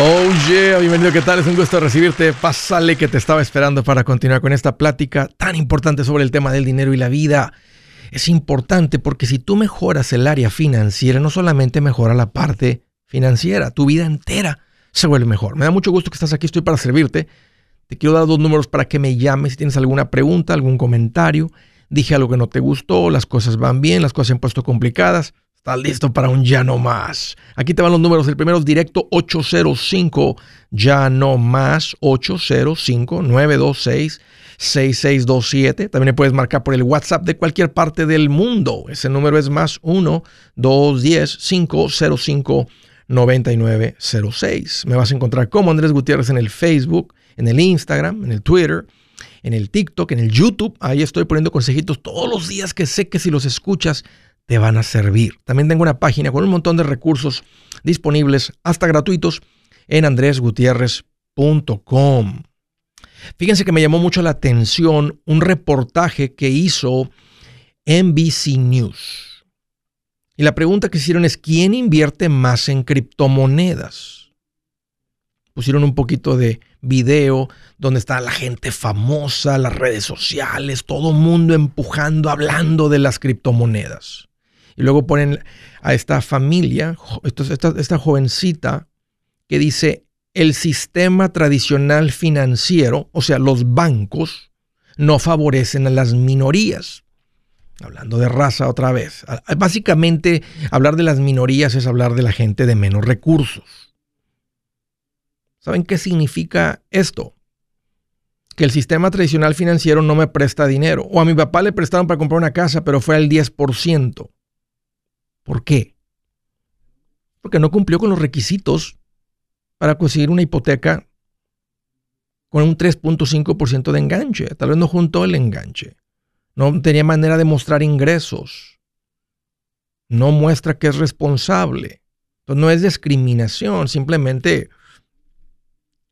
Oh yeah, bienvenido, ¿qué tal? Es un gusto recibirte. Pásale que te estaba esperando para continuar con esta plática tan importante sobre el tema del dinero y la vida. Es importante porque si tú mejoras el área financiera, no solamente mejora la parte financiera, tu vida entera se vuelve mejor. Me da mucho gusto que estás aquí, estoy para servirte. Te quiero dar dos números para que me llames si tienes alguna pregunta, algún comentario. Dije algo que no te gustó, las cosas van bien, las cosas se han puesto complicadas. Estás listo para un ya no más. Aquí te van los números. El primero es directo 805 ya no más 805 926 6627. También le puedes marcar por el WhatsApp de cualquier parte del mundo. Ese número es más 1 210 505 9906. Me vas a encontrar como Andrés Gutiérrez en el Facebook, en el Instagram, en el Twitter, en el TikTok, en el YouTube. Ahí estoy poniendo consejitos todos los días que sé que si los escuchas te van a servir. También tengo una página con un montón de recursos disponibles, hasta gratuitos, en andresgutierrez.com. Fíjense que me llamó mucho la atención un reportaje que hizo NBC News. Y la pregunta que hicieron es, ¿quién invierte más en criptomonedas? Pusieron un poquito de video donde está la gente famosa, las redes sociales, todo mundo empujando, hablando de las criptomonedas. Y luego ponen a esta familia, esta, esta jovencita, que dice, el sistema tradicional financiero, o sea, los bancos, no favorecen a las minorías. Hablando de raza otra vez. Básicamente, hablar de las minorías es hablar de la gente de menos recursos. ¿Saben qué significa esto? Que el sistema tradicional financiero no me presta dinero. O a mi papá le prestaron para comprar una casa, pero fue al 10%. ¿Por qué? Porque no cumplió con los requisitos para conseguir una hipoteca con un 3.5% de enganche. Tal vez no juntó el enganche. No tenía manera de mostrar ingresos. No muestra que es responsable. Entonces no es discriminación, simplemente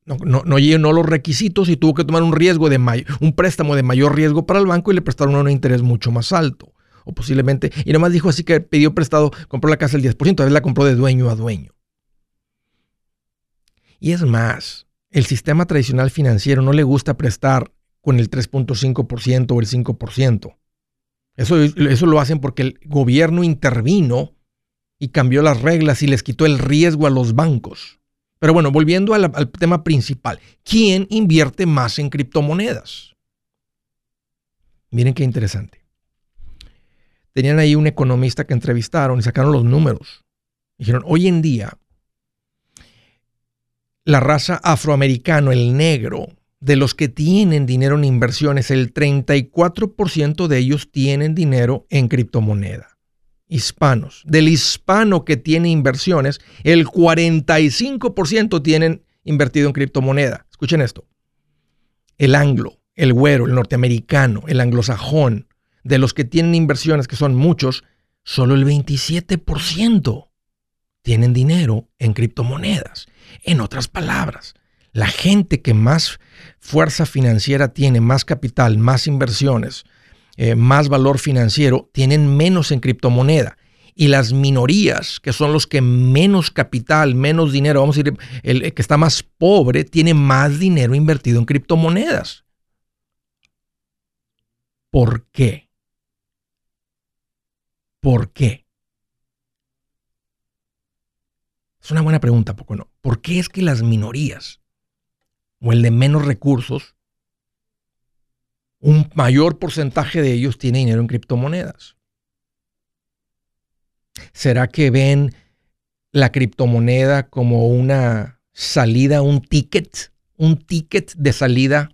no, no, llenó los requisitos y tuvo que tomar un riesgo de un préstamo de mayor riesgo para el banco y le prestaron un interés mucho más alto o posiblemente, y nomás dijo así que pidió prestado, compró la casa el 10%, a veces la compró de dueño a dueño. Y es más, el sistema tradicional financiero no le gusta prestar con el 3.5% o el 5%. Eso, eso lo hacen porque el gobierno intervino y cambió las reglas y les quitó el riesgo a los bancos. Pero bueno, volviendo al, al tema principal, ¿quién invierte más en criptomonedas? Miren qué interesante tenían ahí un economista que entrevistaron y sacaron los números. Dijeron, hoy en día, la raza afroamericana, el negro, de los que tienen dinero en inversiones, el 34% de ellos tienen dinero en criptomoneda. Hispanos. Del hispano que tiene inversiones, el 45% tienen invertido en criptomoneda. Escuchen esto. El anglo, el güero, el norteamericano, el anglosajón, de los que tienen inversiones, que son muchos, solo el 27% tienen dinero en criptomonedas. En otras palabras, la gente que más fuerza financiera tiene, más capital, más inversiones, eh, más valor financiero, tienen menos en criptomoneda. Y las minorías, que son los que menos capital, menos dinero, vamos a decir, el que está más pobre, tiene más dinero invertido en criptomonedas. ¿Por qué? ¿Por qué? Es una buena pregunta, poco no. ¿Por qué es que las minorías o el de menos recursos, un mayor porcentaje de ellos tiene dinero en criptomonedas? ¿Será que ven la criptomoneda como una salida, un ticket, un ticket de salida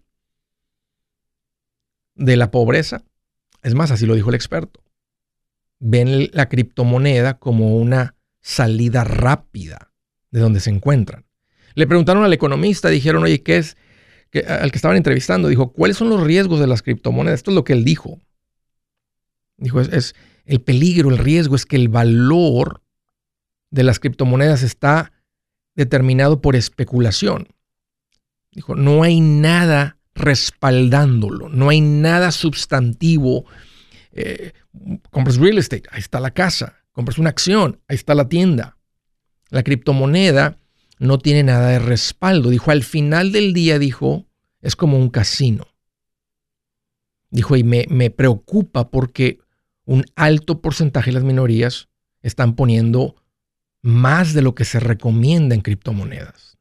de la pobreza? Es más, así lo dijo el experto ven la criptomoneda como una salida rápida de donde se encuentran. Le preguntaron al economista, dijeron, oye, ¿qué es? al que estaban entrevistando, dijo, ¿cuáles son los riesgos de las criptomonedas? Esto es lo que él dijo. Dijo, es, es el peligro, el riesgo es que el valor de las criptomonedas está determinado por especulación. Dijo, no hay nada respaldándolo, no hay nada sustantivo eh, compras real estate, ahí está la casa. Compras una acción, ahí está la tienda. La criptomoneda no tiene nada de respaldo. Dijo, al final del día, dijo, es como un casino. Dijo, y me, me preocupa porque un alto porcentaje de las minorías están poniendo más de lo que se recomienda en criptomonedas.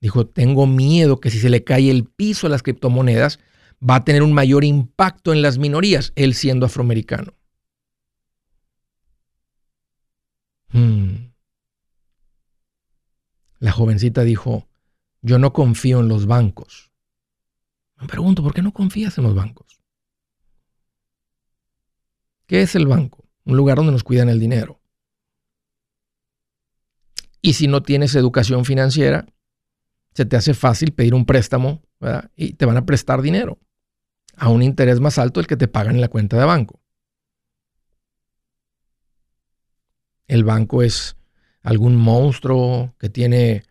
Dijo, tengo miedo que si se le cae el piso a las criptomonedas, va a tener un mayor impacto en las minorías, él siendo afroamericano. Hmm. La jovencita dijo, yo no confío en los bancos. Me pregunto, ¿por qué no confías en los bancos? ¿Qué es el banco? Un lugar donde nos cuidan el dinero. Y si no tienes educación financiera, se te hace fácil pedir un préstamo y te van a prestar dinero a un interés más alto del que te pagan en la cuenta de banco. El banco es algún monstruo que tiene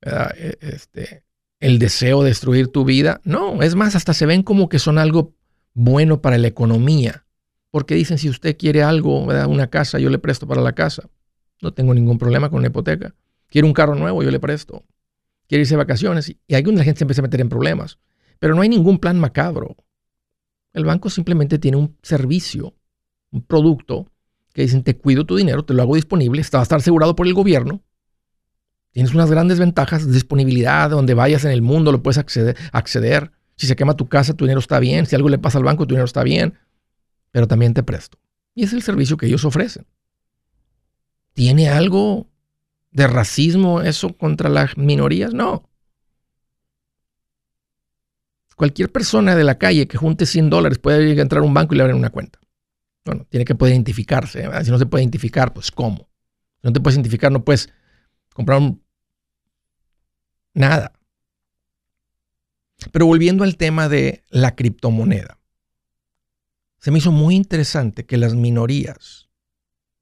e, este, el deseo de destruir tu vida. No, es más, hasta se ven como que son algo bueno para la economía. Porque dicen, si usted quiere algo, una casa, yo le presto para la casa. No tengo ningún problema con una hipoteca. Quiere un carro nuevo, yo le presto. Quiere irse de vacaciones. Y ahí la gente se empieza a meter en problemas. Pero no hay ningún plan macabro. El banco simplemente tiene un servicio, un producto que dicen, te cuido tu dinero, te lo hago disponible, a estar asegurado por el gobierno. Tienes unas grandes ventajas disponibilidad, donde vayas en el mundo lo puedes acceder, acceder. Si se quema tu casa, tu dinero está bien. Si algo le pasa al banco, tu dinero está bien. Pero también te presto. Y es el servicio que ellos ofrecen. ¿Tiene algo de racismo eso contra las minorías? No. Cualquier persona de la calle que junte 100 dólares puede entrar a un banco y le abren una cuenta. Bueno, tiene que poder identificarse. Si no se puede identificar, pues ¿cómo? Si no te puedes identificar, no puedes comprar nada. Pero volviendo al tema de la criptomoneda, se me hizo muy interesante que las minorías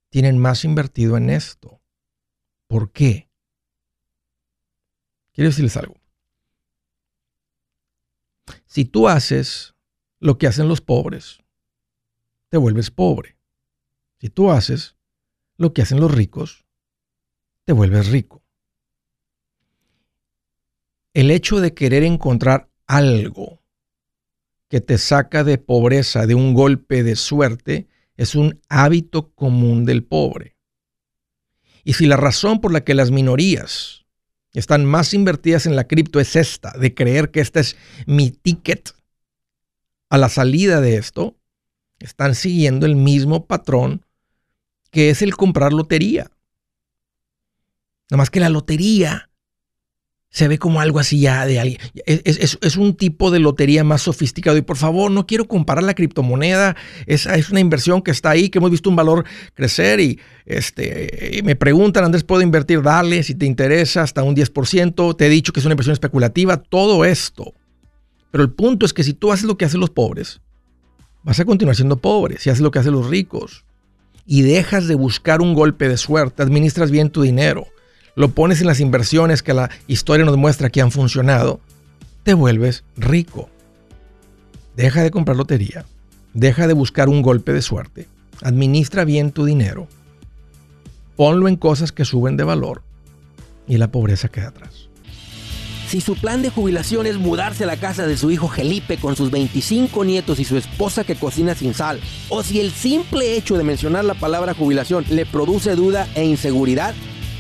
tienen más invertido en esto. ¿Por qué? Quiero decirles algo. Si tú haces lo que hacen los pobres, te vuelves pobre. Si tú haces lo que hacen los ricos, te vuelves rico. El hecho de querer encontrar algo que te saca de pobreza de un golpe de suerte es un hábito común del pobre. Y si la razón por la que las minorías están más invertidas en la cripto es esta, de creer que este es mi ticket a la salida de esto, están siguiendo el mismo patrón que es el comprar lotería. Nada más que la lotería se ve como algo así ya de alguien. Es, un tipo de lotería más sofisticado. Y por favor, no quiero comparar la criptomoneda. Es, es una inversión que está ahí, que hemos visto un valor crecer. Y este, me preguntan, Andrés, ¿puedo invertir? Dale, si te interesa, hasta un 10%. Te he dicho que es una inversión especulativa. Todo esto. Pero el punto es que si tú haces lo que hacen los pobres, vas a continuar siendo pobre. Si haces lo que hacen los ricos y dejas de buscar un golpe de suerte, administras bien tu dinero lo pones en las inversiones que la historia nos muestra que han funcionado, te vuelves rico. Deja de comprar lotería, deja de buscar un golpe de suerte, administra bien tu dinero, ponlo en cosas que suben de valor y la pobreza queda atrás. Si su plan de jubilación es mudarse a la casa de su hijo Felipe con sus 25 nietos y su esposa que cocina sin sal, o si el simple hecho de mencionar la palabra jubilación le produce duda e inseguridad,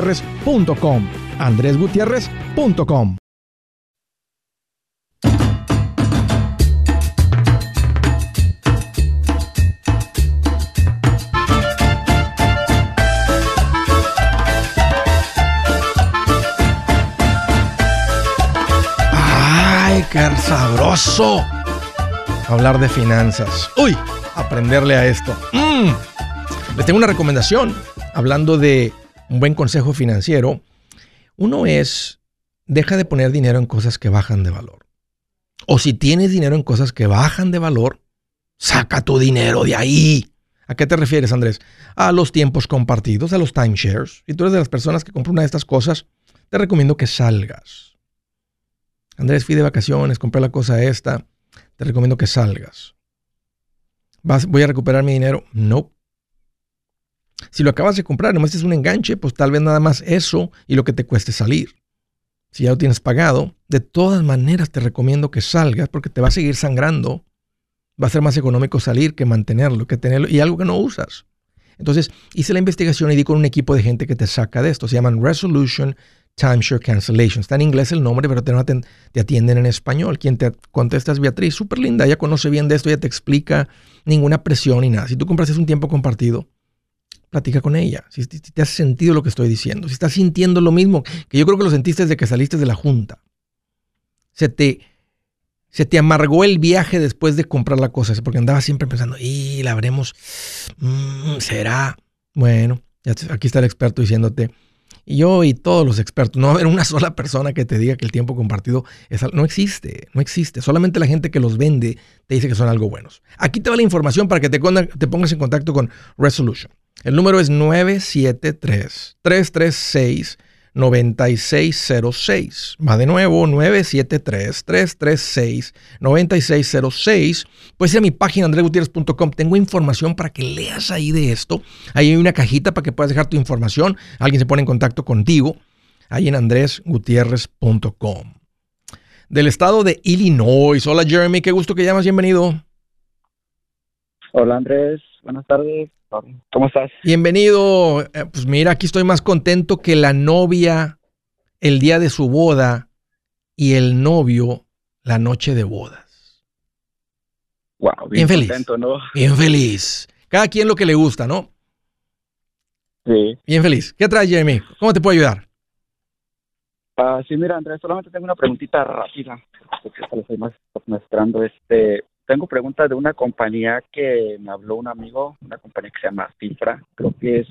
andresgutierrez.com. andresgutierrez.com. ¡Ay, qué sabroso! Hablar de finanzas. ¡Uy! Aprenderle a esto. ¡Mmm! Les tengo una recomendación, hablando de un buen consejo financiero. Uno es, deja de poner dinero en cosas que bajan de valor. O si tienes dinero en cosas que bajan de valor, saca tu dinero de ahí. ¿A qué te refieres, Andrés? A los tiempos compartidos, a los timeshares. Si tú eres de las personas que compran una de estas cosas, te recomiendo que salgas. Andrés, fui de vacaciones, compré la cosa esta. Te recomiendo que salgas. ¿Vas, ¿Voy a recuperar mi dinero? No. Si lo acabas de comprar, nomás es un enganche, pues tal vez nada más eso y lo que te cueste salir. Si ya lo tienes pagado, de todas maneras te recomiendo que salgas porque te va a seguir sangrando. Va a ser más económico salir que mantenerlo, que tenerlo y algo que no usas. Entonces hice la investigación y di con un equipo de gente que te saca de esto. Se llaman Resolution Timeshare Cancellation. Está en inglés el nombre, pero te, atienden en español. Quien te contesta es Beatriz, súper linda. Ella conoce bien de esto, ya te explica ninguna presión ni nada. Si tú compraste un tiempo compartido, platica con ella. Si, te has sentido lo que estoy diciendo, si estás sintiendo lo mismo, que yo creo que lo sentiste desde que saliste de la junta. Se te, se te amargó el viaje después de comprar la cosa, porque andabas siempre pensando, y la habremos, mm, será. Bueno, aquí está el experto diciéndote, y yo y todos los expertos, no va a haber una sola persona que te diga que el tiempo compartido es no existe, no existe. Solamente la gente que los vende te dice que son algo buenos. Aquí te va la información para que te, te pongas en contacto con Resolution. El número es 973-336-9606. Va de nuevo, 973-336-9606. Puedes ir a mi página andregutierrez.com. Tengo información para que leas ahí de esto. Ahí hay una cajita para que puedas dejar tu información. Alguien se pone en contacto contigo. Ahí en andresgutierrez.com. Del estado de Illinois. Hola Jeremy, qué gusto que llamas. Bienvenido. Hola Andrés, buenas tardes. ¿Cómo estás? Bienvenido. Eh, pues mira, aquí estoy más contento que la novia el día de su boda y el novio la noche de bodas. Wow, bien, feliz. Contento, ¿no? Bien feliz. Cada quien lo que le gusta, ¿no? Sí. Bien feliz. ¿Qué traes, Jeremy? ¿Cómo te puedo ayudar? Ah, sí, mira, Andrés, solamente tengo una preguntita rápida, porque estoy más mostrando. Este, tengo preguntas de una compañía que me habló un amigo, una compañía que se llama Cifra, creo que es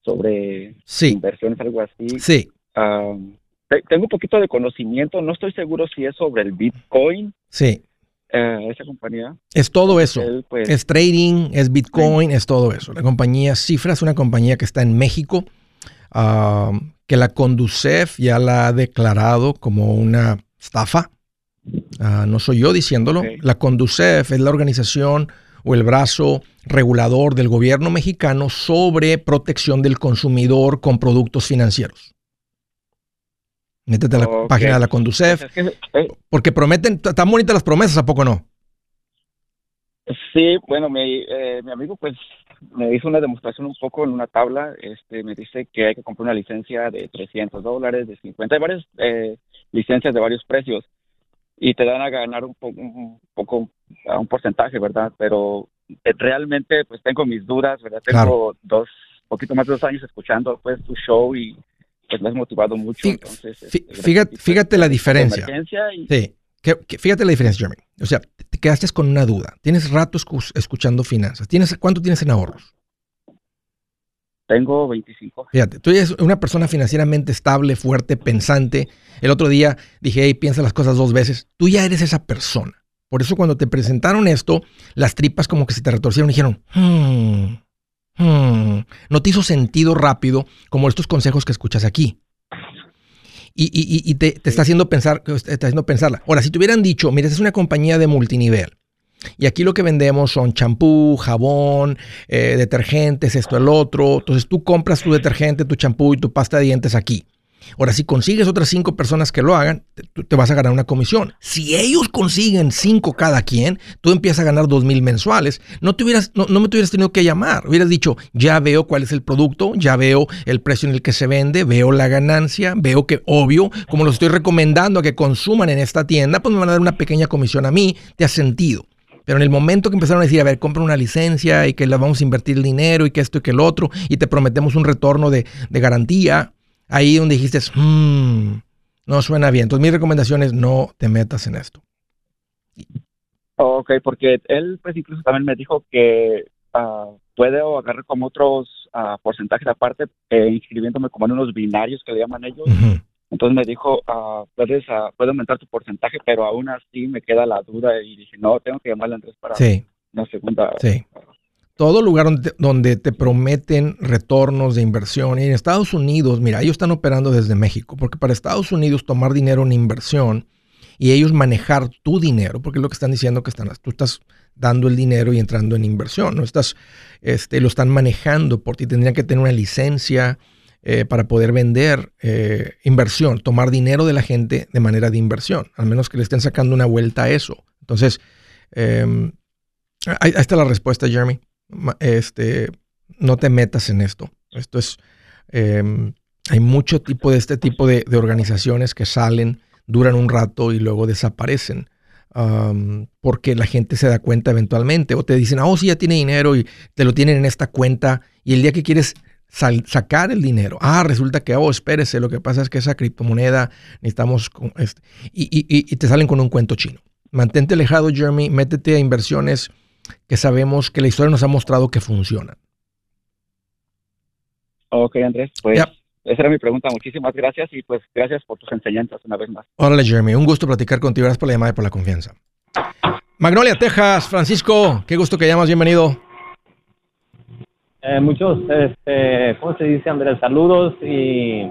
sobre inversiones, algo así. Sí. tengo un poquito de conocimiento, no estoy seguro si es sobre el Bitcoin. Sí. Eh, esa compañía. Es todo eso. Pues, es trading, es Bitcoin, es todo eso. La compañía Cifra es una compañía que está en México, que la Conducef ya la ha declarado como una estafa. Ah, no soy yo diciéndolo. La Conducef es la organización o el brazo regulador del gobierno mexicano sobre protección del consumidor con productos financieros. Métete a la página de la Conducef. Eh, porque prometen, están bonitas las promesas, ¿a poco no? Sí, bueno, mi, eh, mi amigo pues me hizo una demostración un poco en una tabla. Este, me dice que hay que comprar una licencia de 300 dólares, de 50, hay varias eh, licencias de varios precios y te dan a ganar un, poco un poco, un porcentaje, ¿verdad? Pero eh, realmente pues tengo mis dudas, ¿verdad? Tengo dos, poquito más de dos años escuchando pues tu show y pues me has motivado mucho. entonces, este, fíjate, fíjate la diferencia. Sí. Fíjate la diferencia, Jeremy. O sea, te quedaste con una duda. Tienes rato escuchando finanzas. ¿Tienes, ¿Cuánto tienes en ahorros? Tengo 25. Fíjate, tú eres una persona financieramente estable, fuerte, pensante. El otro día dije, hey, piensa las cosas dos veces. Tú ya eres esa persona. Por eso cuando te presentaron esto, las tripas como que se te retorcieron y dijeron, hmm, hmm". no te hizo sentido rápido como estos consejos que escuchas aquí. Y, te, está haciendo pensar, te está haciendo pensarla. Ahora, si te hubieran dicho, mira, es una compañía de multinivel. Y aquí lo que vendemos son champú, jabón, eh, detergentes, esto, el otro. Entonces tú compras tu detergente, tu champú y tu pasta de dientes aquí. Ahora, si consigues otras cinco personas que lo hagan, te vas a ganar una comisión. Si ellos consiguen cinco cada quien, tú empiezas a ganar dos mil mensuales. No, te hubieras, no, me tuvieras tenido que llamar. Hubieras dicho, ya veo cuál es el producto, ya veo el precio en el que se vende, veo la ganancia, veo que, obvio, como los estoy recomendando a que consuman en esta tienda, pues me van a dar una pequeña comisión a mí. Te ha sentido. Pero en el momento que empezaron a decir, a ver, compra una licencia y que le vamos a invertir el dinero y que esto y que el otro, y te prometemos un retorno de, de garantía, ahí donde dijiste, mmm, no suena bien. Entonces mi recomendación es no te metas en esto. Ok, porque él pues incluso también me dijo que uh, puedo agarrar como otros uh, porcentajes aparte, eh, inscribiéndome como en unos binarios que le llaman ellos. Entonces me dijo, uh, puedes, puede aumentar tu porcentaje, pero aún así me queda la duda y dije, no, tengo que llamarle a Andrés para sí. una segunda. Sí todo lugar donde te, prometen retornos de inversión. Y en Estados Unidos, mira, ellos están operando desde México, porque para Estados Unidos tomar dinero en inversión y ellos manejar tu dinero, porque es lo que están diciendo que están, tú estás dando el dinero y entrando en inversión, no estás, este, lo están manejando por ti. Tendrían que tener una licencia eh, para poder vender eh, inversión, tomar dinero de la gente de manera de inversión, al menos que le estén sacando una vuelta a eso. Entonces, em, ahí está la respuesta, Jeremy este, no te metas en esto. Esto es, em, hay mucho tipo de este tipo de, organizaciones que salen, duran un rato y luego desaparecen. porque la gente se da cuenta eventualmente o te dicen, oh, sí, ya tiene dinero y te lo tienen en esta cuenta y el día que quieres sacar el dinero, ah, resulta que, oh, espérese, lo que pasa es que esa criptomoneda necesitamos, este, y, y, te salen con un cuento chino. Mantente alejado, Jeremy, métete a inversiones que sabemos que la historia nos ha mostrado que funcionan. Ok, Andrés, pues esa era mi pregunta. Muchísimas gracias y pues gracias por tus enseñanzas una vez más. Órale, Jeremy, un gusto platicar contigo. Gracias por la llamada y por la confianza. Magnolia, Texas, Francisco, qué gusto que llamas, bienvenido. Eh, muchos, este, ¿cómo se dice, Andrés? Saludos y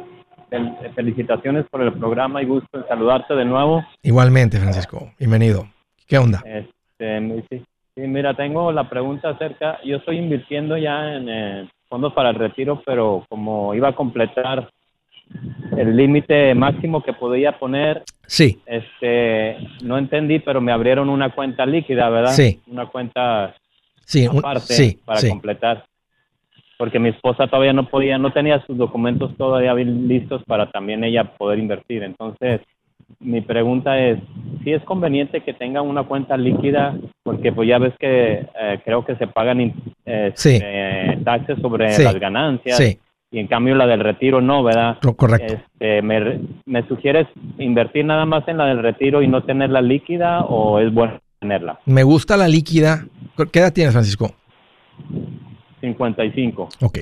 felicitaciones por el programa y gusto en saludarte de nuevo. Igualmente, Francisco, bienvenido. ¿Qué onda? Este, sí, Sí, mira, tengo la pregunta acerca, yo estoy invirtiendo ya en eh, fondos para el retiro, pero como iba a completar el límite máximo que podía poner, sí. este, no entendí, pero me abrieron una cuenta líquida, ¿verdad? Sí. Una cuenta sí, aparte para completar, porque mi esposa todavía no podía, no tenía sus documentos todavía listos para también ella poder invertir, entonces mi pregunta es, si es conveniente que tengan una cuenta líquida, porque pues ya ves que eh, creo que se pagan eh, taxes sobre las ganancias. Y en cambio la del retiro no, ¿verdad? Correcto. Este, me, ¿Me sugieres invertir nada más en la del retiro y no tenerla líquida o es bueno tenerla? Me gusta la líquida. ¿Qué edad tienes, Francisco? 55. Ok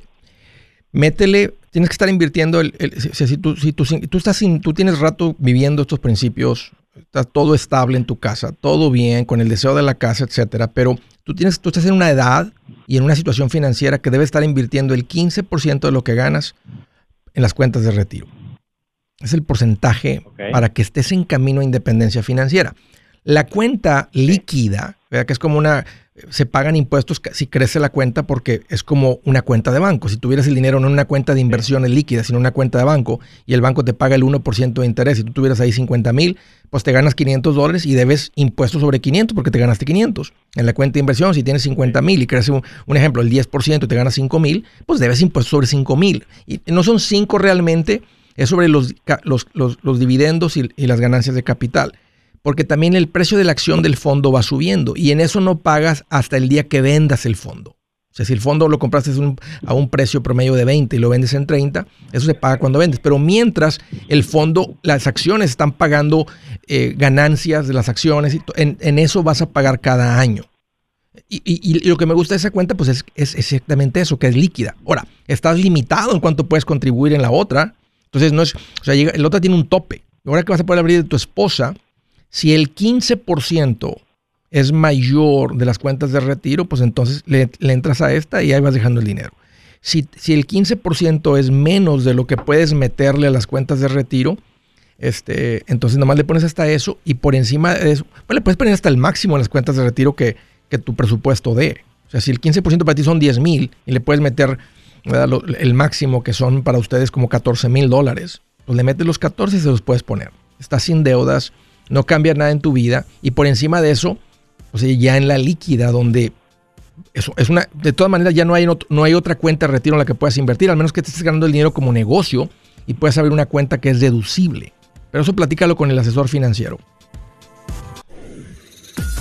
métele, tienes que estar invirtiendo, el, si, tú, si tú, estás tú tienes rato viviendo estos principios, está todo estable en tu casa, todo bien, con el deseo de la casa, etcétera, pero tú, tienes, tú estás en una edad y en una situación financiera que debes estar invirtiendo el 15% de lo que ganas en las cuentas de retiro. Es el porcentaje para que estés en camino a independencia financiera. La cuenta líquida, que es como una, se pagan impuestos si crece la cuenta porque es como una cuenta de banco. Si tuvieras el dinero no en una cuenta de inversiones líquida, sino en una cuenta de banco y el banco te paga el 1% de interés y tú tuvieras ahí 50 mil, pues te ganas 500 dólares y debes impuestos sobre 500 porque te ganaste 500. En la cuenta de inversión, si tienes 50 mil y crece un, ejemplo, el 10% y te ganas 5 mil, pues debes impuestos sobre 5 mil. Y no son 5 realmente, es sobre los, los, dividendos y las ganancias de capital porque también el precio de la acción del fondo va subiendo y en eso no pagas hasta el día que vendas el fondo. O sea, si el fondo lo compraste a un precio promedio de 20 y lo vendes en 30, eso se paga cuando vendes. Pero mientras el fondo, las acciones están pagando eh, ganancias de las acciones, en, en, eso vas a pagar cada año. Y, lo que me gusta de esa cuenta, pues es, exactamente eso, que es líquida. Ahora, estás limitado en cuánto puedes contribuir en la otra. Entonces, no es, o sea, llega, la otra tiene un tope. Ahora que vas a poder abrir de tu esposa, si el 15% es mayor de las cuentas de retiro, pues entonces le, entras a esta y ahí vas dejando el dinero. Si, si el 15% es menos de lo que puedes meterle a las cuentas de retiro, este, entonces nomás le pones hasta eso y por encima de eso, pues le puedes poner hasta el máximo en las cuentas de retiro que, que tu presupuesto dé. O sea, si el 15% para ti son 10 mil y le puedes meter el máximo que son para ustedes como 14 mil dólares, pues le metes los 14 y se los puedes poner. Estás sin deudas, no cambia nada en tu vida y por encima de eso, pues ya en la líquida donde eso es una, de todas maneras ya no hay, no hay otra cuenta de retiro en la que puedas invertir, al menos que te estés ganando el dinero como negocio y puedas abrir una cuenta que es deducible. Pero eso platícalo con el asesor financiero.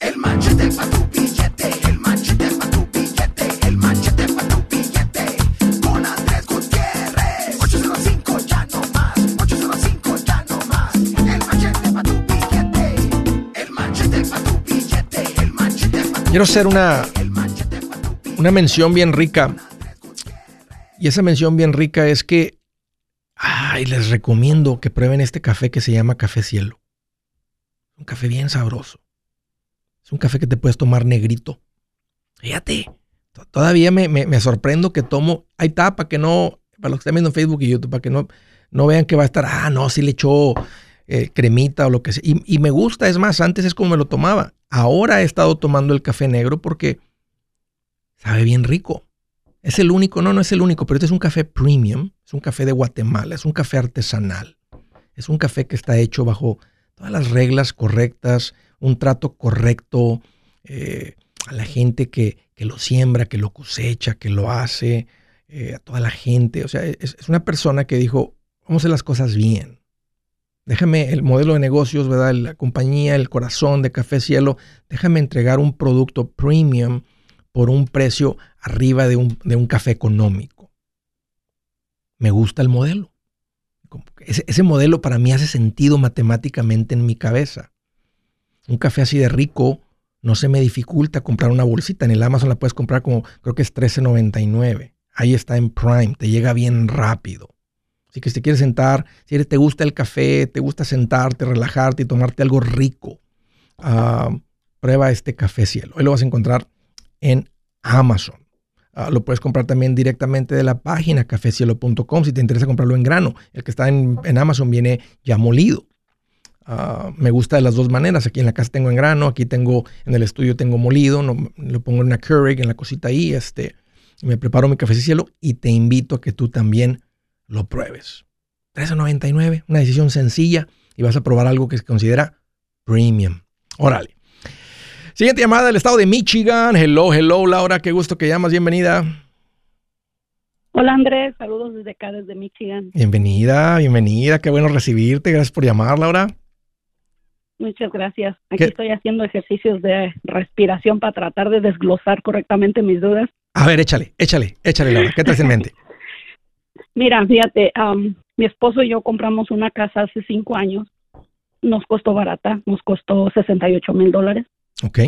El manchete para tu billete, el manchete para tu billete, el manchete para tu billete. Con Andrés Gutiérrez. 805 ya no más, 805 ya no más. El manchete para tu billete, el manchete para tu billete, el manchete para tu Quiero hacer una, una mención bien rica. Y esa mención bien rica es que ay, les recomiendo que prueben este café que se llama Café Cielo. Un café bien sabroso. Es un café que te puedes tomar negrito. Fíjate, todavía me, sorprendo que tomo. Hay tapa que no, para los que están viendo en Facebook y YouTube, para que no, no vean que va a estar, ah, no, si le echó eh, cremita o lo que sea. Y, me gusta, es más, antes es como me lo tomaba. Ahora he estado tomando el café negro porque sabe bien rico. Es el único, no, no es el único, pero este es un café premium, es un café de Guatemala, es un café artesanal. Es un café que está hecho bajo todas las reglas correctas, un trato correcto eh, a la gente que, lo siembra, que lo cosecha, que lo hace, eh, a toda la gente. O sea, es, una persona que dijo, vamos a hacer las cosas bien. Déjame el modelo de negocios, ¿verdad? La compañía, el corazón de Café Cielo, déjame entregar un producto premium por un precio arriba de un, de un café económico. Me gusta el modelo. Ese modelo para mí hace sentido matemáticamente en mi cabeza un café así de rico, no se me dificulta comprar una bolsita. En el Amazon la puedes comprar como, creo que es $13.99. Ahí está en Prime, te llega bien rápido. Así que si te quieres sentar, si te gusta el café, te gusta sentarte, relajarte y tomarte algo rico, ah, prueba este café cielo. Hoy lo vas a encontrar en Amazon. Ah, lo puedes comprar también directamente de la página cafecielo.com si te interesa comprarlo en grano. El que está en Amazon viene ya molido. Ah, me gusta de las dos maneras. Aquí en la casa tengo en grano, aquí tengo, en el estudio tengo molido, no, lo pongo en una Keurig, en la cosita ahí, este, me preparo mi café cielo y te invito a que tú también lo pruebes. 13.99, una decisión sencilla y vas a probar algo que se considera premium. Órale. Siguiente llamada del estado de Michigan. Hello, hello, Laura, qué gusto que llamas, bienvenida. Hola Andrés, saludos desde acá, desde Michigan. Bienvenida, bienvenida, qué bueno recibirte, gracias por llamar, Laura. Muchas gracias. Aquí estoy haciendo ejercicios de respiración para tratar de desglosar correctamente mis dudas. A ver, échale, échale, échale, Laura. ¿Qué traes en mente? Mira, fíjate, mi esposo y yo compramos una casa hace cinco años. Nos costó barata, nos costó 68 mil dólares. Ok.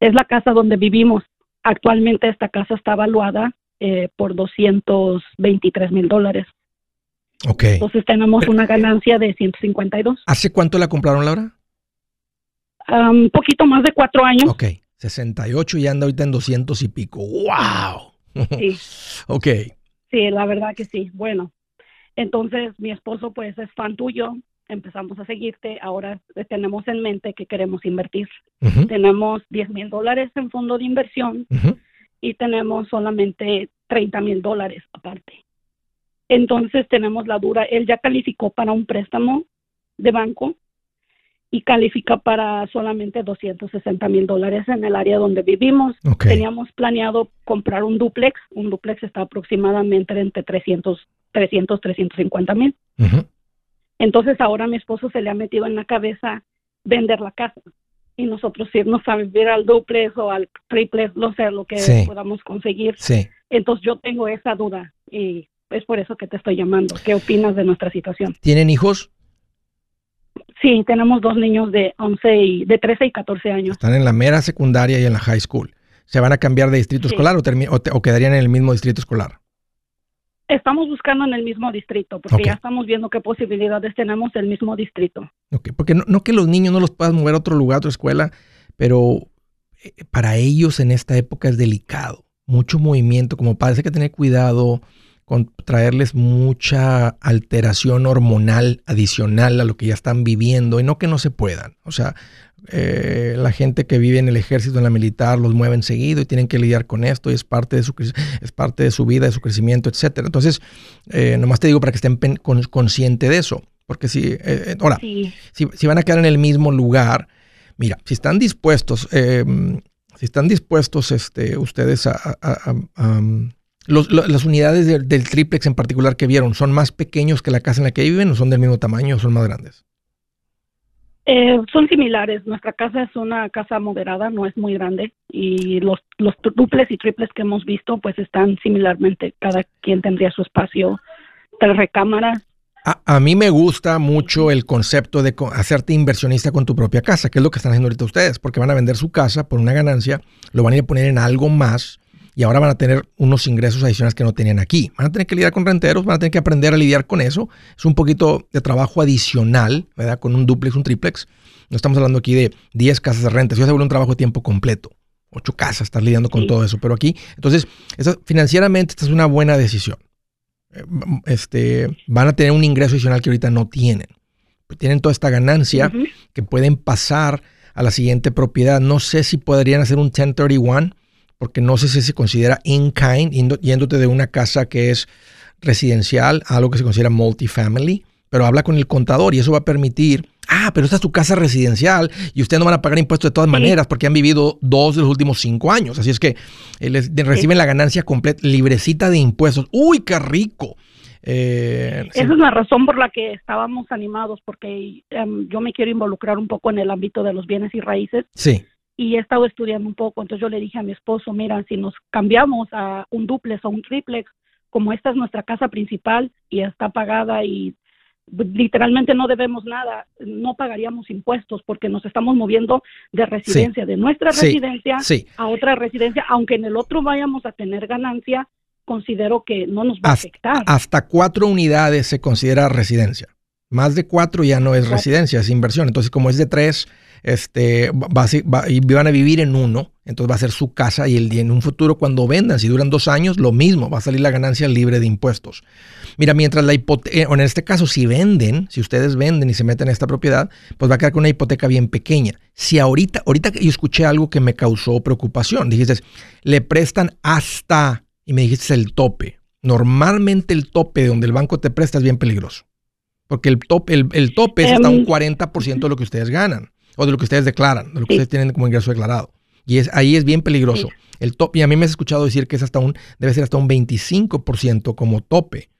Es la casa donde vivimos. Actualmente esta casa está evaluada eh, por 223 mil dólares. Ok. Entonces tenemos una ganancia de 152. ¿Hace cuánto la compraron, Laura? Un poquito más de cuatro años. Ok, 68 y anda ahorita en 200 y pico. ¡Wow! Sí. ok. Sí, la verdad que sí. Bueno, entonces mi esposo pues es fan tuyo, empezamos a seguirte, ahora tenemos en mente que queremos invertir. Tenemos 10 mil dólares en fondo de inversión y tenemos solamente 30 mil dólares aparte. Entonces tenemos la dura, él ya calificó para un préstamo de banco y califica para solamente 260 mil dólares en el área donde vivimos. Teníamos planeado comprar un duplex, un duplex está aproximadamente entre 300, 300, 350 mil. Entonces ahora a mi esposo se le ha metido en la cabeza vender la casa y nosotros irnos a vivir al duplex o al triplex, no sé, lo que Sí. podamos conseguir. Sí. Entonces yo tengo esa duda y es por eso que te estoy llamando. ¿Qué opinas de nuestra situación? ¿Tienen hijos? Sí, tenemos dos niños de 11 y de 13 y 14 años. Están en la mera secundaria y en la high school. ¿Se van a cambiar de distrito Sí. escolar o, o o quedarían en el mismo distrito escolar? Estamos buscando en el mismo distrito porque ya estamos viendo qué posibilidades tenemos del mismo distrito. Ok, Porque no, no que los niños no los puedas mover a otro lugar, a otra escuela, pero eh, para ellos en esta época es delicado. Mucho movimiento, como padres hay que tener cuidado con traerles mucha alteración hormonal adicional a lo que ya están viviendo y no que no se puedan. O sea, eh, la gente que vive en el ejército, en la militar, los mueven seguido y tienen que lidiar con esto y es parte de su, es parte de su vida, de su crecimiento, etcétera. Entonces, eh, nomás te digo para que estén con- conscientes de eso. Porque si, eh, eh, ahora, Sí, si, si van a quedar en el mismo lugar, mira, si están dispuestos, eh, si están dispuestos este, ustedes a... a- a- a- a- los- lo- las unidades del- del triplex en particular que vieron, ¿son más pequeños que la casa en la que viven o son del mismo tamaño o son más grandes? Eh, son similares. Nuestra casa es una casa moderada, no es muy grande. Y los, los duples y triples que hemos visto, pues están similarmente. Cada quien tendría su espacio, tres recámaras. A, a mí me gusta mucho el concepto de hacerte inversionista con tu propia casa, que es lo que están haciendo ahorita ustedes, porque van a vender su casa por una ganancia, lo van a ir a poner en algo más y ahora van a tener unos ingresos adicionales que no tenían aquí. Van a tener que lidiar con renteros, van a tener que aprender a lidiar con eso. Es un poquito de trabajo adicional, ¿verdad? Con un duplex, un triplex. No estamos hablando aquí de 10 casas de renta, eso se vuelve un trabajo de tiempo completo. Ocho casas, estar lidiando con Sí. todo eso. Pero aquí, entonces, financieramente, esta es una buena decisión eh, este, van a tener un ingreso adicional que ahorita no tienen. Tienen toda esta ganancia que pueden pasar a la siguiente propiedad. No sé si podrían hacer un 1031, porque no sé si se considera in kind, yendo- yéndote de una casa que es residencial a algo que se considera multifamily, pero habla con el contador y eso va a permitir, ah, pero esta es tu casa residencial y ustedes no van a pagar impuestos de todas maneras porque han vivido dos de los últimos cinco años. Así es que eh, les- reciben la ganancia completa, librecita de impuestos. ¡Uy, qué rico! Eh, sí. Esa es la razón por la que estábamos animados, porque em, yo me quiero involucrar un poco en el ámbito de los bienes y raíces sí. Y he estado estudiando un poco. Entonces yo le dije a mi esposo, mira, si nos cambiamos a un duplex o un triplex, como esta es nuestra casa principal y está pagada y literalmente no debemos nada, no pagaríamos impuestos porque nos estamos moviendo de residencia, de nuestra Sí. residencia Sí. a otra residencia, aunque en el otro vayamos a tener ganancia, considero que no nos va a afectar. hasta cuatro unidades se considera residencia. Más de cuatro ya no es residencia, es inversión. Entonces, como es de tres, este, va va- van a vivir en uno, entonces va a ser su casa y el, y en un futuro cuando vendan, si duran dos años, lo mismo, va a salir la ganancia libre de impuestos. Mira, mientras la hipoteca, o en este caso, si venden, si ustedes venden y se meten en esta propiedad, pues va a quedar con una hipoteca bien pequeña. Si ahorita, ahorita yo escuché algo que me causó preocupación, dijiste, le prestan hasta, y me dijiste el tope. Normalmente el tope de donde el banco te presta es bien peligroso. Porque el tope, el, el tope es hasta Em, un 40% de lo que ustedes ganan, o de lo que ustedes declaran, de lo que Sí. ustedes tienen como ingreso declarado. Y es, ahí es bien peligroso. El tope, y a mí me has escuchado decir que es hasta un, debe ser hasta un 25% como tope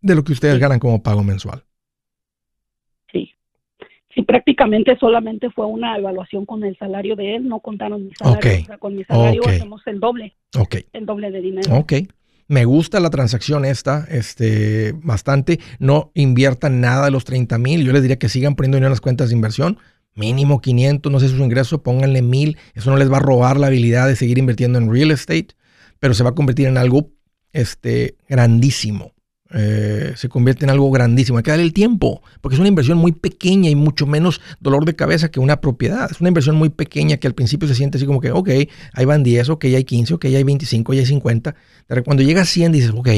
de lo que ustedes Sí. ganan como pago mensual. Sí. Sí, prácticamente solamente fue una evaluación con el salario de él, no contaron mi salario. O sea, con mi salario hacemos el doble, Ok. el doble de dinero. Ok. Me gusta la transacción esta, este, bastante. No inviertan nada de los 30 mil. Yo les diría que sigan poniendo dinero en las cuentas de inversión. Mínimo 500, no sé su ingreso, pónganle mil. Eso no les va a robar la habilidad de seguir invirtiendo en real estate, pero se va a convertir en algo este, grandísimo. eh, se convierte en algo grandísimo. Hay que darle el tiempo, porque es una inversión muy pequeña y mucho menos dolor de cabeza que una propiedad. Es una inversión muy pequeña que al principio se siente así como que, ok, ahí van 10, ok, hay 15, ok, hay 25, ya hay 50. Cuando llega a 100 dices, ok,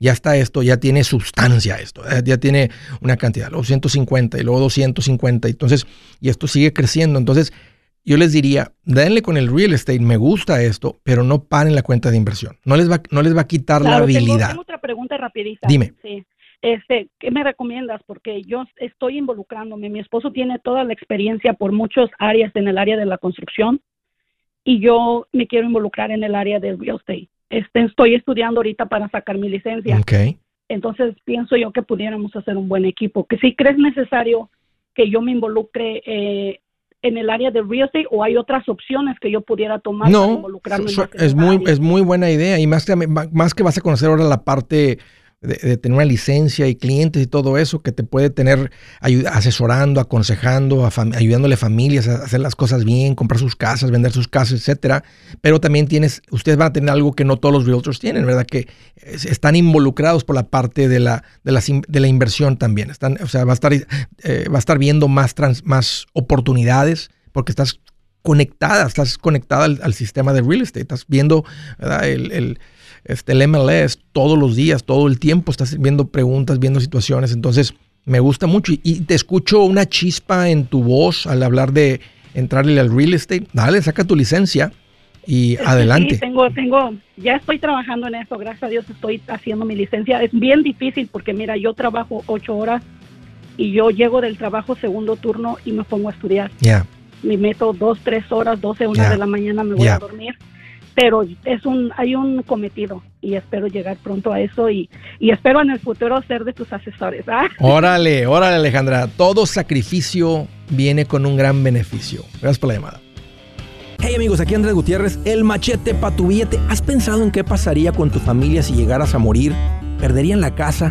ya está esto, ya tiene sustancia esto, eh, ya tiene una cantidad, luego 150 y luego 250, entonces, y esto sigue creciendo. Entonces, yo les diría, denle con el real estate, me gusta esto, pero no paren la cuenta de inversión. No les va, no les va a quitar la habilidad. Tengo, otra pregunta rapidita. Dime. Sí. Este, ¿qué me recomiendas? Porque yo estoy involucrándome. Mi esposo tiene toda la experiencia por muchas áreas en el área de la construcción y yo me quiero involucrar en el área del real estate. Este, estoy estudiando ahorita para sacar mi licencia. Okay. Entonces pienso yo que pudiéramos hacer un buen equipo. Que si crees necesario que yo me involucre eh, en el área de real estate o hay otras opciones que yo pudiera tomar no, para involucrarme es muy es muy buena idea y más que más que vas a conocer ahora la parte de, tener una licencia y clientes y todo eso que te puede tener asesorando, aconsejando, ayudándole a familias a hacer las cosas bien, comprar sus casas, vender sus casas, etcétera. Pero también tienes, ustedes van a tener algo que no todos los realtors tienen, ¿verdad? Que están involucrados por la parte de la, de la, de la inversión también. Están, o sea, va a estar, eh, va a estar viendo más, más oportunidades porque estás conectada, estás conectada al, sistema de real estate, estás viendo ¿verdad? el este, el MLS todos los días, todo el tiempo, estás viendo preguntas, viendo situaciones. Entonces, me gusta mucho. Y, te escucho una chispa en tu voz al hablar de entrarle al real estate. Dale, saca tu licencia y adelante. Sí, tengo, tengo, ya estoy trabajando en eso. Gracias a Dios estoy haciendo mi licencia. Es bien difícil porque, mira, yo trabajo ocho horas y yo llego del trabajo segundo turno y me pongo a estudiar. Ya. Me meto dos, tres horas, doce, una de la mañana me voy a dormir pero es un hay un cometido y espero llegar pronto a eso y, y espero en el futuro ser de tus asesores. ¿ah? Órale, órale Alejandra, todo sacrificio viene con un gran beneficio. Gracias por la llamada. Hey amigos, aquí Andrés Gutiérrez, el machete para tu billete. ¿Has pensado en qué pasaría con tu familia si llegaras a morir? ¿Perderían la casa?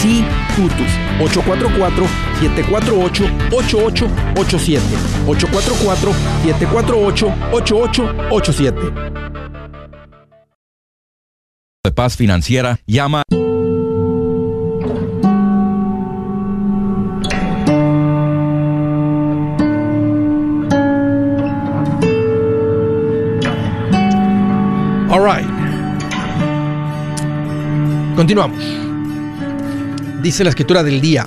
sí Tutus 844-748-8887. 844-748-8887. De paz financiera, llama. All right. Continuamos. Dice la escritura del día,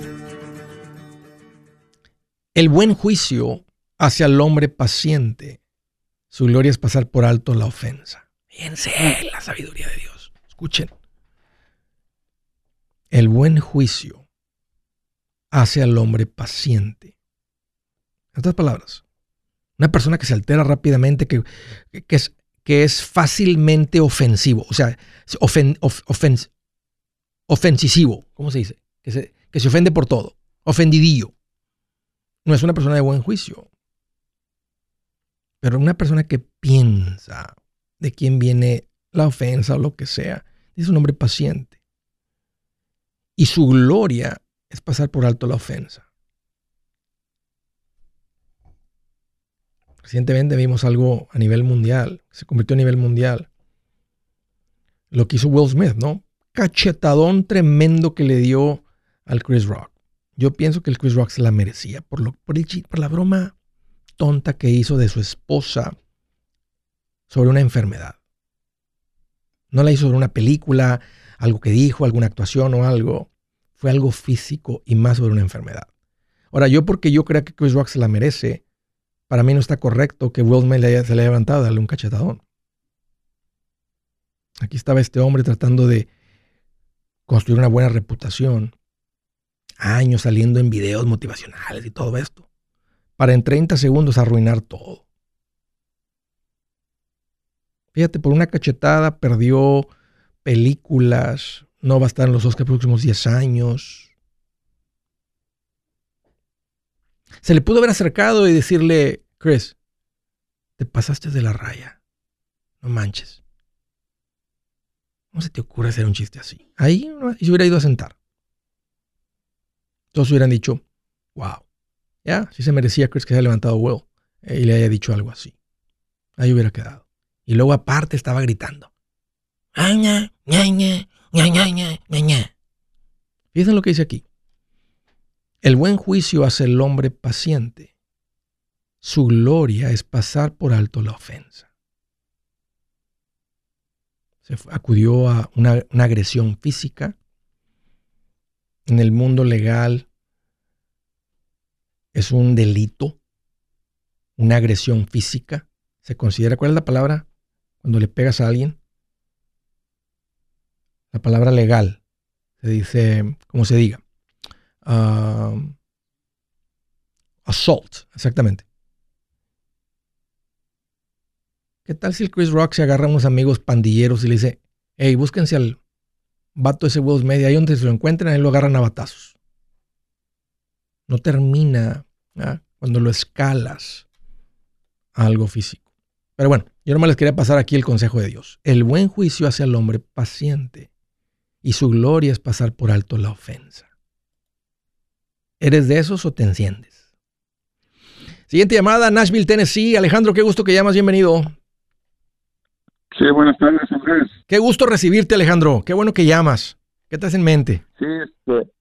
el buen juicio hace al hombre paciente. Su gloria es pasar por alto la ofensa. Fíjense la sabiduría de Dios. Escuchen. El buen juicio hace al hombre paciente. En otras palabras, una persona que se altera rápidamente, que, que, es, que es, fácilmente ofensivo, o sea, ofen, ofensivo, ¿cómo se dice? Que se, que se ofende por todo, ofendidillo. No es una persona de buen juicio. Pero una persona que piensa de quién viene la ofensa o lo que sea, es un hombre paciente. Y su gloria es pasar por alto la ofensa. Recientemente vimos algo a nivel mundial, se convirtió a nivel mundial. Lo que hizo Will Smith, ¿no? Cachetadón tremendo que le dio al Chris Rock. Yo pienso que el Chris Rock se la merecía por, la broma tonta que hizo de su esposa sobre una enfermedad. No la hizo sobre una película, algo que dijo, alguna actuación o algo. Fue algo físico y más sobre una enfermedad. Ahora, yo porque yo creo que Chris Rock se la merece, para mí no está correcto que Will se le haya levantado a darle un cachetadón. Aquí estaba este hombre tratando de construir una buena reputación años saliendo en videos motivacionales y todo esto. para en 30 segundos arruinar todo. Fíjate, por una cachetada perdió películas, no va a estar en los Oscars próximos 10 años. Se le pudo haber acercado y decirle, Chris, te pasaste de la raya. No manches. ¿Cómo se te ocurre hacer un chiste así? Ahí se hubiera ido a sentar. Todos hubieran dicho, wow, ya, si se merecía Chris que haya levantado Will eh, y le haya dicho algo así. Ahí hubiera quedado. Y luego aparte estaba gritando. Fíjense lo que dice aquí. El buen juicio hace el hombre paciente. Su gloria es pasar por alto la ofensa. Se acudió a una agresión física. En el mundo legal es un delito, una agresión física. Se considera, ¿cuál es la palabra? Cuando le pegas a alguien. La palabra legal. Se dice, como se diga. assault, exactamente. ¿Qué tal si el Chris Rock se agarra a unos amigos pandilleros y le dice, hey, búsquense al vato ese Will Media, ahí donde se lo encuentren, ahí lo agarran a batazos? No termina ¿ah? cuando lo escalas a algo físico. Pero bueno, yo nomás les quería pasar aquí el consejo de Dios. El buen juicio hace al hombre paciente y su gloria es pasar por alto la ofensa. ¿Eres de esos o te enciendes? Siguiente llamada, Nashville, Tennessee. Alejandro, qué gusto que llamas, bienvenido. Sí, buenas tardes, Andrés. Qué gusto recibirte, Alejandro. Qué bueno que llamas. ¿Qué te en mente? Sí, este,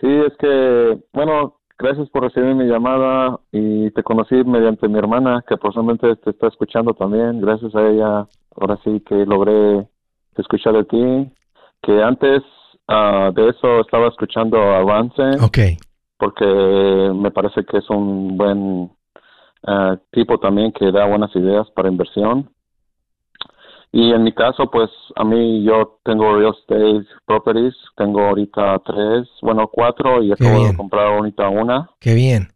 sí, es que, bueno, gracias por recibir mi llamada y te conocí mediante mi hermana, que posiblemente te está escuchando también. Gracias a ella, ahora sí que logré escuchar de ti. Que antes ah, de eso estaba escuchando Avance. Ok porque me parece que es un buen eh, tipo también que da buenas ideas para inversión. Y en mi caso, pues a mí yo tengo real estate properties, tengo ahorita tres, bueno, cuatro y acabo de comprar ahorita una. Qué bien.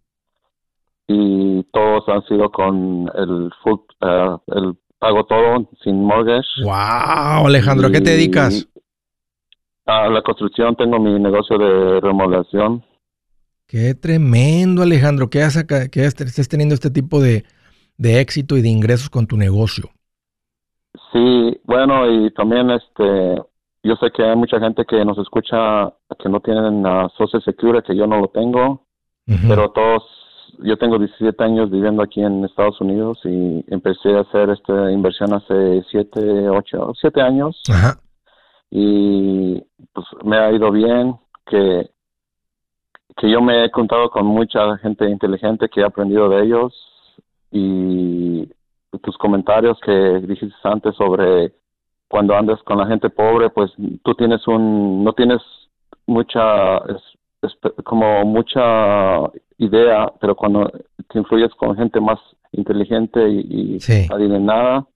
Y todos han sido con el full, eh, el pago todo sin mortgage. Wow, Alejandro, ¿a qué te dedicas? A la construcción, tengo mi negocio de remodelación. Qué tremendo, Alejandro, que, que estés teniendo este tipo de, éxito y de ingresos con tu negocio. Sí, bueno, y también este, yo sé que hay mucha gente que nos escucha que no tienen uh, Social Security, que yo no lo tengo, pero todos, yo tengo 17 años viviendo aquí en Estados Unidos y empecé a hacer esta inversión hace 7, 8, 7 años. Ajá. Y pues me ha ido bien, que que yo me he contado con mucha gente inteligente que he aprendido de ellos y tus comentarios que dijiste antes sobre cuando andas con la gente pobre, pues tú tienes un, no tienes mucha, como mucha idea, pero cuando te influyes con gente más inteligente y, y adivinada,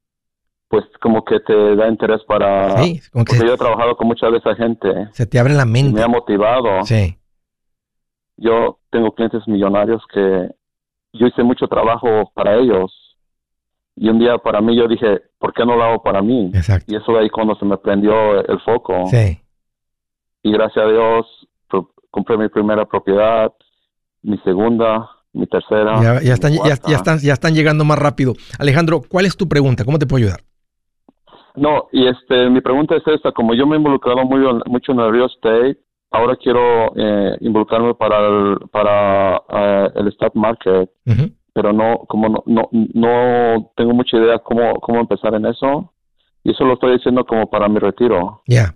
pues como que te da interés para... Sí, como que porque yo he trabajado con mucha de esa gente. Se te abre la mente. me ha motivado. Sí yo tengo clientes millonarios que yo hice mucho trabajo para ellos y un día para mí yo dije, ¿por qué no lo hago para mí? Exacto. Y eso de ahí cuando se me prendió el foco. Sí. Y gracias a Dios compré mi primera propiedad, mi segunda, mi tercera. Ya, están, ya, están, ya están llegando más rápido. Alejandro, ¿cuál es tu pregunta? ¿Cómo te puedo ayudar? No, y este, mi pregunta es esta, como yo me he involucrado muy, mucho en el real estate, ahora quiero eh, involucrarme para el, para eh, el stock market, pero no como no, no, no tengo mucha idea cómo cómo empezar en eso y eso lo estoy diciendo como para mi retiro. Ya.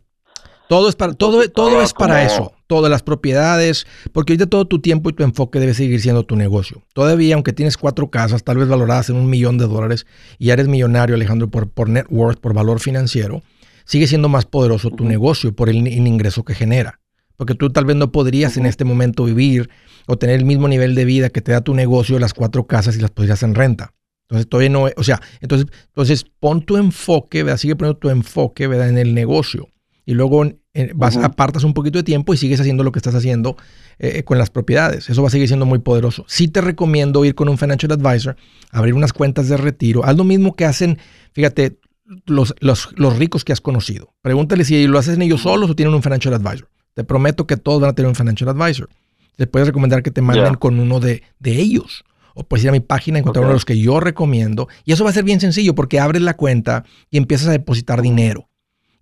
Todo es para todo todo es para eso, todas las propiedades, porque ahorita todo tu tiempo y tu enfoque debe seguir siendo tu negocio. Todavía aunque tienes cuatro casas, tal vez valoradas en un millón de dólares y ya eres millonario, Alejandro, por por net worth, por valor financiero, sigue siendo más poderoso tu negocio por el ingreso que genera porque tú tal vez no podrías en este momento vivir o tener el mismo nivel de vida que te da tu negocio, las cuatro casas y las podrías en renta. Entonces todavía no, o sea, entonces, entonces pon tu enfoque, ¿verdad? sigue poniendo tu enfoque ¿verdad? en el negocio. Y luego eh, vas, apartas un poquito de tiempo y sigues haciendo lo que estás haciendo eh, con las propiedades. Eso va a seguir siendo muy poderoso. Sí te recomiendo ir con un financial advisor, abrir unas cuentas de retiro. Haz lo mismo que hacen, fíjate, los, los, los ricos que has conocido. Pregúntale si lo hacen ellos solos o tienen un financial advisor. Te prometo que todos van a tener un financial advisor. Les puedes recomendar que te manden con uno de, de, ellos. O puedes ir a mi página, encontrar uno de los que yo recomiendo. Y eso va a ser bien sencillo porque abres la cuenta y empiezas a depositar dinero.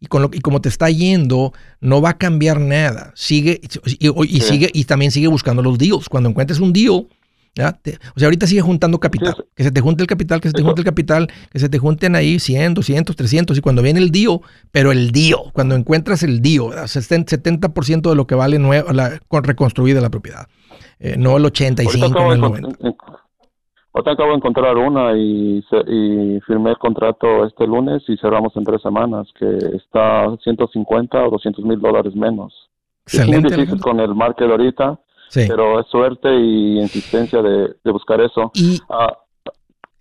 Y, con lo, y como te está yendo, no va a cambiar nada. Sigue y, sigue y también sigue buscando los deals. Cuando encuentres un deal, o sea, ahorita sigue juntando capital. Que se te junte el capital, que se te junte el capital, que se te junten ahí 100, 200, 300. Y cuando viene el DIO, pero el DIO, cuando encuentras el DIO, 70% de lo que vale nueva, la, reconstruida la propiedad. Eh, no el 85, no el 90. Ahorita acabo de encontrar una y, y, firmé el contrato este lunes y cerramos en tres semanas, que está 150 o 200 mil dólares menos. Excelente. Es muy difícil con el market ahorita pero es suerte y insistencia de, buscar eso. Y, ah,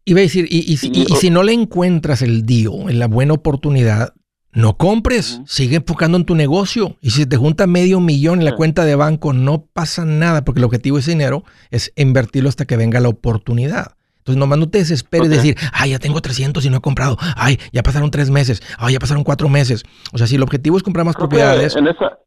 iba a decir, y, si no le encuentras el dio en la buena oportunidad, no compres, sigue enfocando en tu negocio. Y si te junta medio millón en la cuenta de banco, no pasa nada, porque el objetivo de ese dinero es invertirlo hasta que venga la oportunidad. Entonces, nomás no te desesperes de decir, ay, ya tengo 300 y no he comprado. Ay, ya pasaron tres meses. Ay, ya pasaron cuatro meses. O sea, si el objetivo es comprar más propiedades. En esa,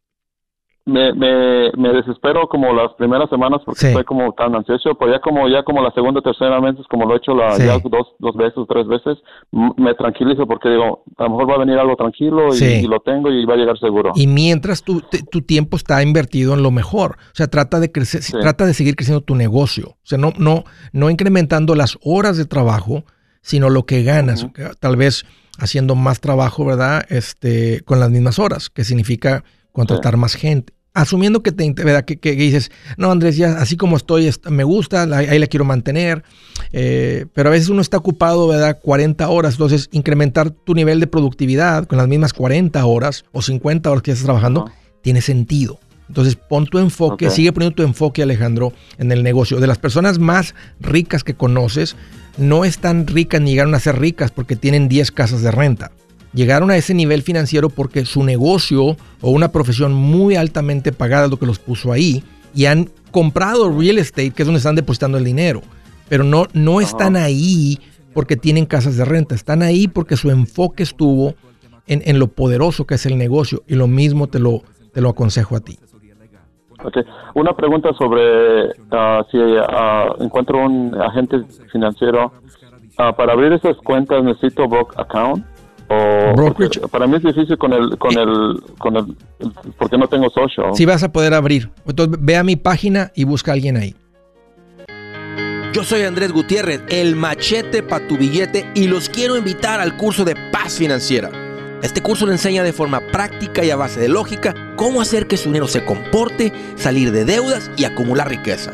me, me, me desespero como las primeras semanas porque estoy como tan ansioso, pero ya como ya como la segunda tercera vez, como lo he hecho la, ya dos, dos veces, tres veces, me tranquilizo porque digo, a lo mejor va a venir algo tranquilo y, lo tengo y va a llegar seguro. Y mientras tu, tu tiempo está invertido en lo mejor, o sea, trata de crecer, trata de seguir creciendo tu negocio, o sea, no, no, no incrementando las horas de trabajo, sino lo que ganas, tal vez haciendo más trabajo, ¿verdad? Este, con las mismas horas, que significa contratar más gente asumiendo que te ¿verdad? Que, que, dices, no, Andrés, ya así como estoy, me gusta, ahí la quiero mantener, eh, pero a veces uno está ocupado, ¿verdad? 40 horas, entonces incrementar tu nivel de productividad con las mismas 40 horas o 50 horas que estás trabajando, tiene sentido. Entonces pon tu enfoque, sigue poniendo tu enfoque, Alejandro, en el negocio. De las personas más ricas que conoces, no están ricas ni llegaron a ser ricas porque tienen 10 casas de renta llegaron a ese nivel financiero porque su negocio o una profesión muy altamente pagada es lo que los puso ahí y han comprado real estate, que es donde están depositando el dinero. Pero no, no están ahí porque tienen casas de renta, están ahí porque su enfoque estuvo en, lo poderoso que es el negocio y lo mismo te lo, te lo aconsejo a ti. Okay. Una pregunta sobre ah, si ah, encuentro un agente financiero. Ah, para abrir esas cuentas necesito book account. Para mí es difícil con el, con el, con el, porque no tengo socio. Si vas a poder abrir. Entonces ve a mi página y busca a alguien ahí. Yo soy Andrés Gutiérrez, el machete para tu billete y los quiero invitar al curso de paz financiera. Este curso le enseña de forma práctica y a base de lógica cómo hacer que su dinero se comporte, salir de deudas y acumular riqueza.